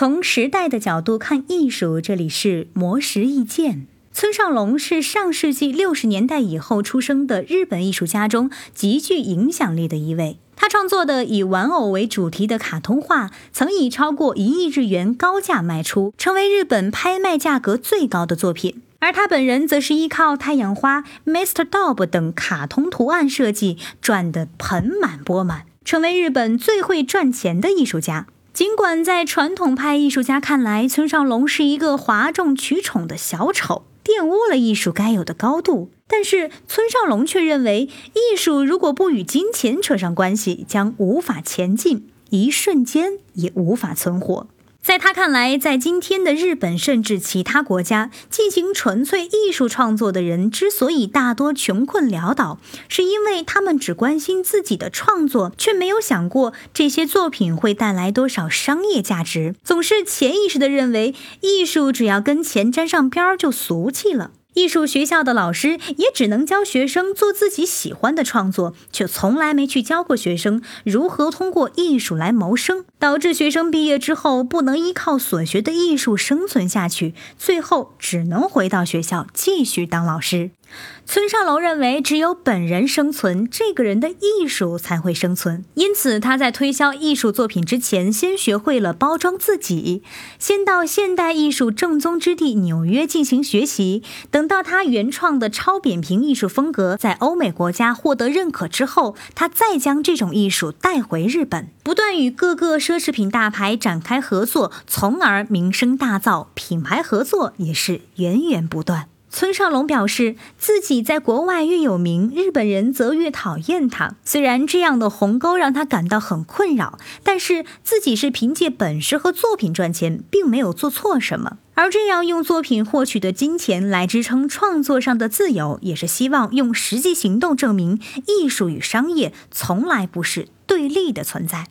从时代的角度看艺术，这里是魔石意见。村上隆是上世纪六十年代以后出生的日本艺术家中极具影响力的一位。他创作的以玩偶为主题的卡通画，曾以超过一亿日元高价卖出，成为日本拍卖价格最高的作品。而他本人则是依靠太阳花、Mr. Dob 等卡通图案设计赚得盆满钵满，成为日本最会赚钱的艺术家。尽管在传统派艺术家看来，村上隆是一个哗众取宠的小丑，玷污了艺术该有的高度，但是村上隆却认为，艺术如果不与金钱扯上关系，将无法前进，一瞬间也无法存活。在他看来，在今天的日本甚至其他国家进行纯粹艺术创作的人之所以大多穷困潦倒，是因为他们只关心自己的创作，却没有想过这些作品会带来多少商业价值。总是潜意识地认为，艺术只要跟钱沾上边儿就俗气了。艺术学校的老师也只能教学生做自己喜欢的创作，却从来没去教过学生如何通过艺术来谋生，导致学生毕业之后不能依靠所学的艺术生存下去，最后只能回到学校继续当老师。村上隆认为，只有本人生存，这个人的艺术才会生存。因此，他在推销艺术作品之前，先学会了包装自己，先到现代艺术正宗之地纽约进行学习。等到他原创的超扁平艺术风格在欧美国家获得认可之后，他再将这种艺术带回日本，不断与各个奢侈品大牌展开合作，从而名声大噪，品牌合作也是源源不断。村上隆表示，自己在国外越有名，日本人则越讨厌他。虽然这样的鸿沟让他感到很困扰，但是自己是凭借本事和作品赚钱，并没有做错什么。而这样用作品获取的金钱来支撑创作上的自由，也是希望用实际行动证明，艺术与商业从来不是对立的存在。